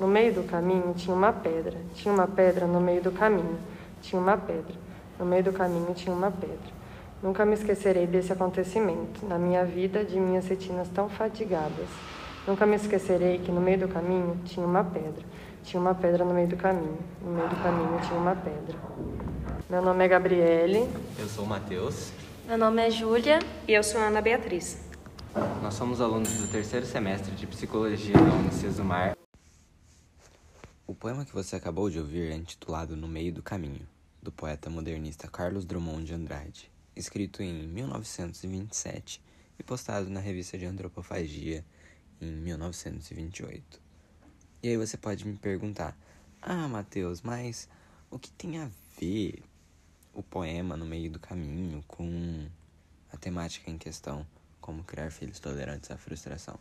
No meio do caminho tinha uma pedra, tinha uma pedra no meio do caminho, tinha uma pedra. No meio do caminho tinha uma pedra. Nunca me esquecerei desse acontecimento, na minha vida de minhas retinas tão fadigadas. Nunca me esquecerei que no meio do caminho tinha uma pedra. Tinha uma pedra no meio do caminho. No meio do caminho tinha uma pedra. Meu nome é Gabriele. Eu sou o Matheus. Meu nome é Júlia. E eu sou a Ana Beatriz. Nós somos alunos do terceiro semestre de Psicologia da Unicesumar. O poema que você acabou de ouvir é intitulado No Meio do Caminho, do poeta modernista Carlos Drummond de Andrade, escrito em 1927 e postado na revista de Antropofagia em 1928. E aí você pode me perguntar: Ah, Matheus, mas o que tem a ver o poema no meio do caminho com a temática em questão, como criar filhos tolerantes à frustração?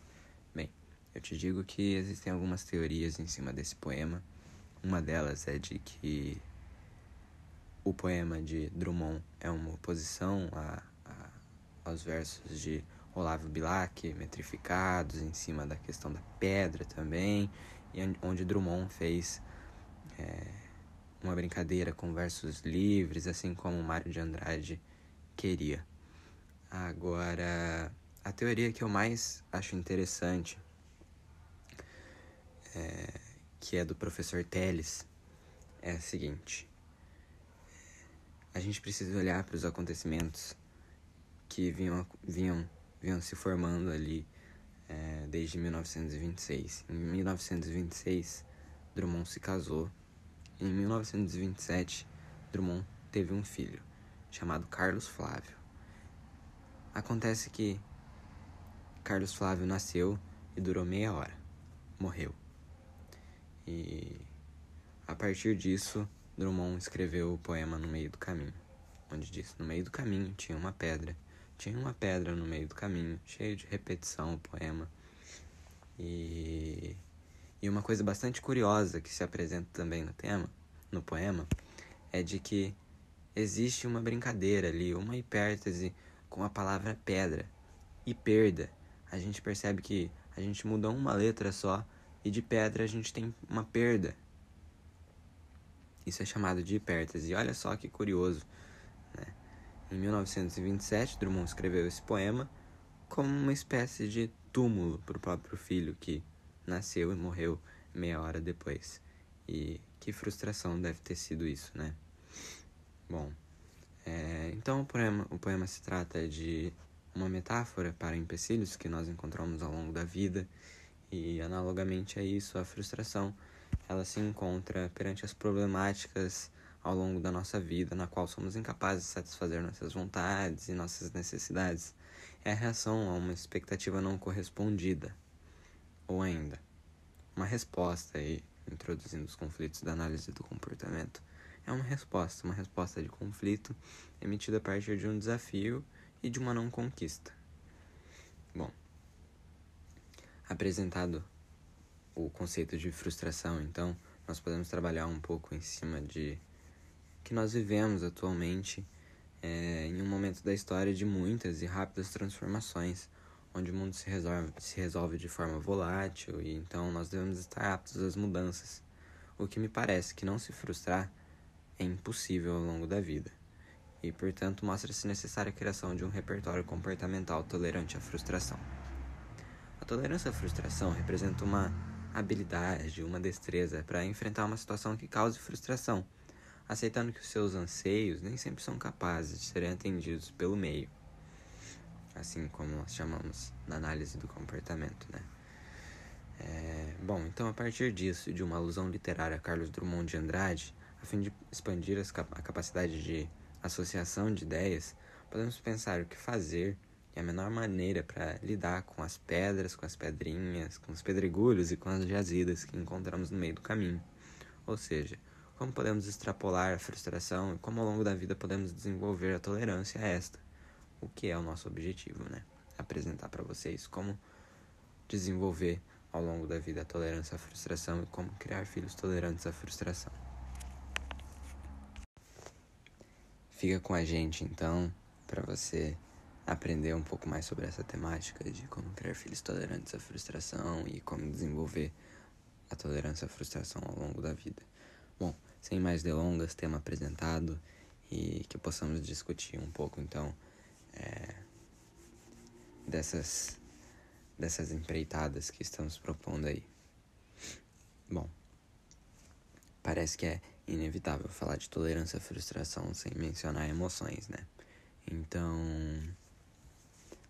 Eu te digo que existem algumas teorias em cima desse poema. Uma delas é de que o poema de Drummond é uma oposição a, a, aos versos de Olavo Bilac, metrificados em cima da questão da pedra também, e onde Drummond fez é, uma brincadeira com versos livres, assim como Mário de Andrade queria. Agora, a teoria que eu mais acho interessante, é, que é do professor Teles, é a seguinte: a gente precisa olhar para os acontecimentos que vinham, vinham, vinham se formando ali é, desde 1926. Em 1926, Drummond se casou. Em 1927, Drummond teve um filho, chamado Carlos Flávio. Acontece que Carlos Flávio nasceu e durou meia hora. Morreu. E a partir disso, Drummond escreveu o poema No Meio do Caminho, onde diz: No meio do caminho tinha uma pedra tinha uma pedra no meio do caminho, cheio de repetição o poema. E, e uma coisa bastante curiosa que se apresenta também no tema, no poema, é de que existe uma brincadeira ali, uma hipértese com a palavra pedra e perda. A gente percebe que a gente muda uma letra só e de pedra a gente tem uma perda. Isso é chamado de hipértese. E olha só que curioso. Em 1927, Drummond escreveu esse poema como uma espécie de túmulo para o próprio filho que nasceu e morreu meia hora depois. E que frustração deve ter sido isso, né? Bom, é, então o poema, o poema se trata de uma metáfora para empecilhos que nós encontramos ao longo da vida e analogamente a isso a frustração ela se encontra perante as problemáticas ao longo da nossa vida, na qual somos incapazes de satisfazer nossas vontades e nossas necessidades, é a reação a uma expectativa não correspondida, ou ainda, uma resposta aí, introduzindo os conflitos da análise do comportamento, é uma resposta, uma resposta de conflito emitida a partir de um desafio e de uma não conquista. Bom, apresentado o conceito de frustração, então, nós podemos trabalhar um pouco em cima de que nós vivemos atualmente é, em um momento da história de muitas e rápidas transformações, onde o mundo se resolve, se resolve de forma volátil e então nós devemos estar aptos às mudanças. O que me parece que não se frustrar é impossível ao longo da vida, e portanto mostra-se necessária a criação de um repertório comportamental tolerante à frustração. Tolerância à frustração representa uma habilidade, uma destreza para enfrentar uma situação que cause frustração aceitando que os seus anseios nem sempre são capazes de serem atendidos pelo meio, assim como nós chamamos na análise do comportamento, né? É, bom, então a partir disso, de uma alusão literária a Carlos Drummond de Andrade, a fim de expandir a capacidade de associação de ideias, podemos pensar o que fazer e a menor maneira para lidar com as pedras, com as pedrinhas, com os pedregulhos e com as jazidas que encontramos no meio do caminho. Ou seja, como podemos extrapolar a frustração e como ao longo da vida podemos desenvolver a tolerância a esta, o que é o nosso objetivo, né? Apresentar para vocês como desenvolver ao longo da vida a tolerância à frustração e como criar filhos tolerantes à frustração. Fica com a gente então para você aprender um pouco mais sobre essa temática de como criar filhos tolerantes à frustração e como desenvolver a tolerância à frustração ao longo da vida. Bom, sem mais delongas, tema apresentado e que possamos discutir um pouco então é, dessas dessas empreitadas que estamos propondo aí. Bom, parece que é inevitável falar de tolerância à frustração sem mencionar emoções, né? Então,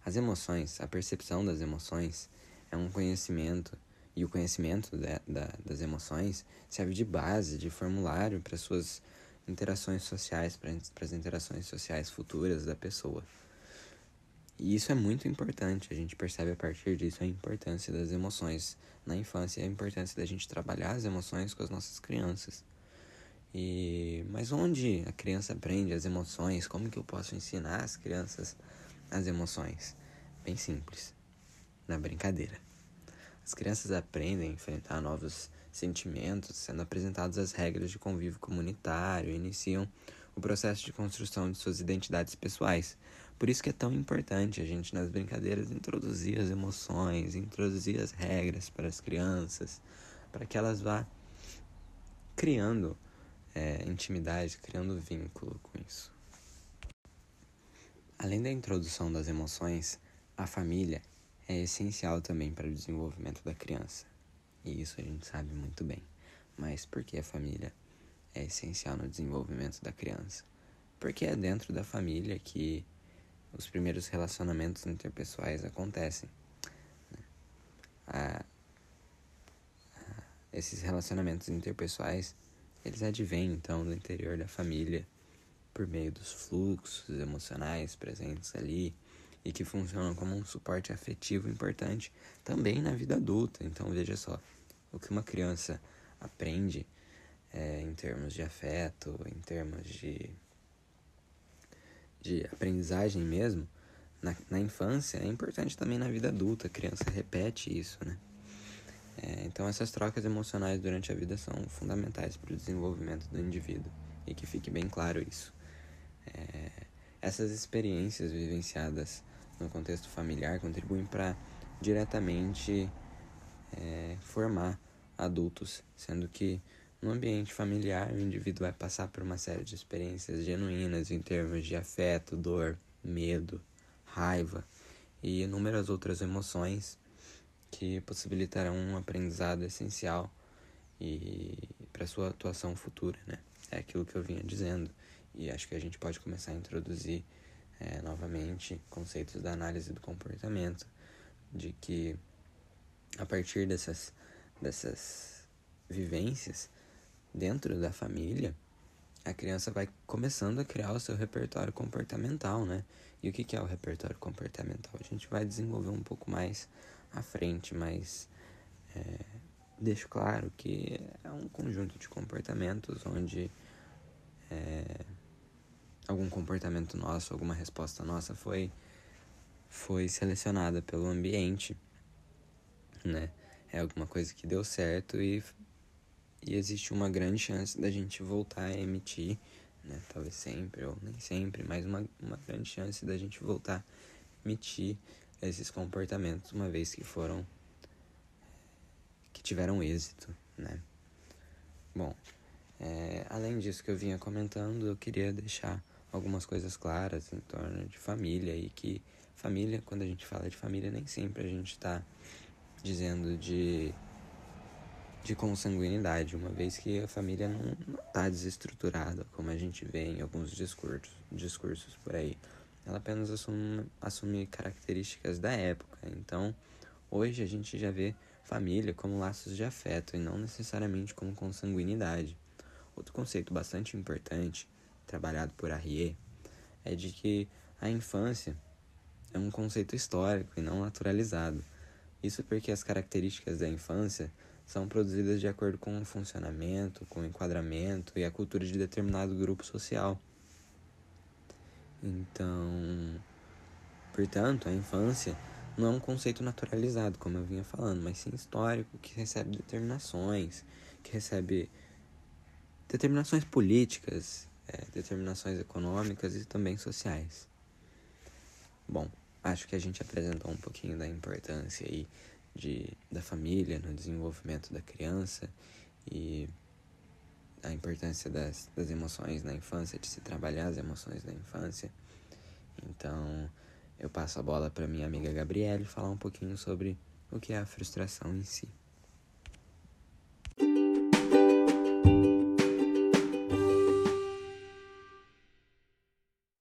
as emoções, a percepção das emoções é um conhecimento e o conhecimento da, da, das emoções serve de base, de formulário para suas interações sociais, para as interações sociais futuras da pessoa. E isso é muito importante, a gente percebe a partir disso a importância das emoções na infância, a importância da gente trabalhar as emoções com as nossas crianças. E mas onde a criança aprende as emoções? Como que eu posso ensinar as crianças as emoções? Bem simples, na brincadeira. As crianças aprendem a enfrentar novos sentimentos, sendo apresentadas as regras de convívio comunitário, iniciam o processo de construção de suas identidades pessoais. Por isso que é tão importante a gente nas brincadeiras introduzir as emoções, introduzir as regras para as crianças, para que elas vá criando é, intimidade, criando vínculo com isso. Além da introdução das emoções, a família é essencial também para o desenvolvimento da criança. E isso a gente sabe muito bem. Mas por que a família é essencial no desenvolvimento da criança? Porque é dentro da família que os primeiros relacionamentos interpessoais acontecem. Né? A, a, esses relacionamentos interpessoais, eles advêm então do interior da família por meio dos fluxos emocionais presentes ali e que funcionam como um suporte afetivo importante também na vida adulta. Então veja só, o que uma criança aprende é, em termos de afeto, em termos de de aprendizagem mesmo, na, na infância, é importante também na vida adulta. A criança repete isso, né? É, então, essas trocas emocionais durante a vida são fundamentais para o desenvolvimento do indivíduo. E que fique bem claro isso. É, essas experiências vivenciadas no contexto familiar contribuem para diretamente é, formar adultos, sendo que no ambiente familiar, o indivíduo vai passar por uma série de experiências genuínas em termos de afeto, dor, medo, raiva e inúmeras outras emoções que possibilitarão um aprendizado essencial e para sua atuação futura, né? É aquilo que eu vinha dizendo e acho que a gente pode começar a introduzir é, novamente conceitos da análise do comportamento, de que a partir dessas dessas vivências dentro da família, a criança vai começando a criar o seu repertório comportamental, né? E o que é o repertório comportamental? A gente vai desenvolver um pouco mais à frente, mas é, deixo claro que é um conjunto de comportamentos onde é, algum comportamento nosso, alguma resposta nossa foi, foi selecionada pelo ambiente, né? É alguma coisa que deu certo e e existe uma grande chance da gente voltar a emitir, né? Talvez sempre ou nem sempre, mas uma, uma grande chance da gente voltar a emitir esses comportamentos uma vez que foram que tiveram êxito, né? Bom, é, além disso que eu vinha comentando, eu queria deixar algumas coisas claras em torno de família e que família, quando a gente fala de família, nem sempre a gente está dizendo de de consanguinidade, uma vez que a família não está desestruturada, como a gente vê em alguns discursos, discursos por aí. Ela apenas assume, assume características da época. Então, hoje a gente já vê família como laços de afeto e não necessariamente como consanguinidade. Outro conceito bastante importante, trabalhado por Arrier, é de que a infância é um conceito histórico e não naturalizado. Isso porque as características da infância são produzidas de acordo com o funcionamento, com o enquadramento e a cultura de determinado grupo social. Então, portanto, a infância não é um conceito naturalizado, como eu vinha falando, mas sim histórico, que recebe determinações, que recebe determinações políticas, é, determinações econômicas e também sociais. Bom, acho que a gente apresentou um pouquinho da importância aí de, da família, no desenvolvimento da criança e a importância das, das emoções na infância, de se trabalhar as emoções na infância. Então, eu passo a bola para minha amiga Gabriele falar um pouquinho sobre o que é a frustração em si.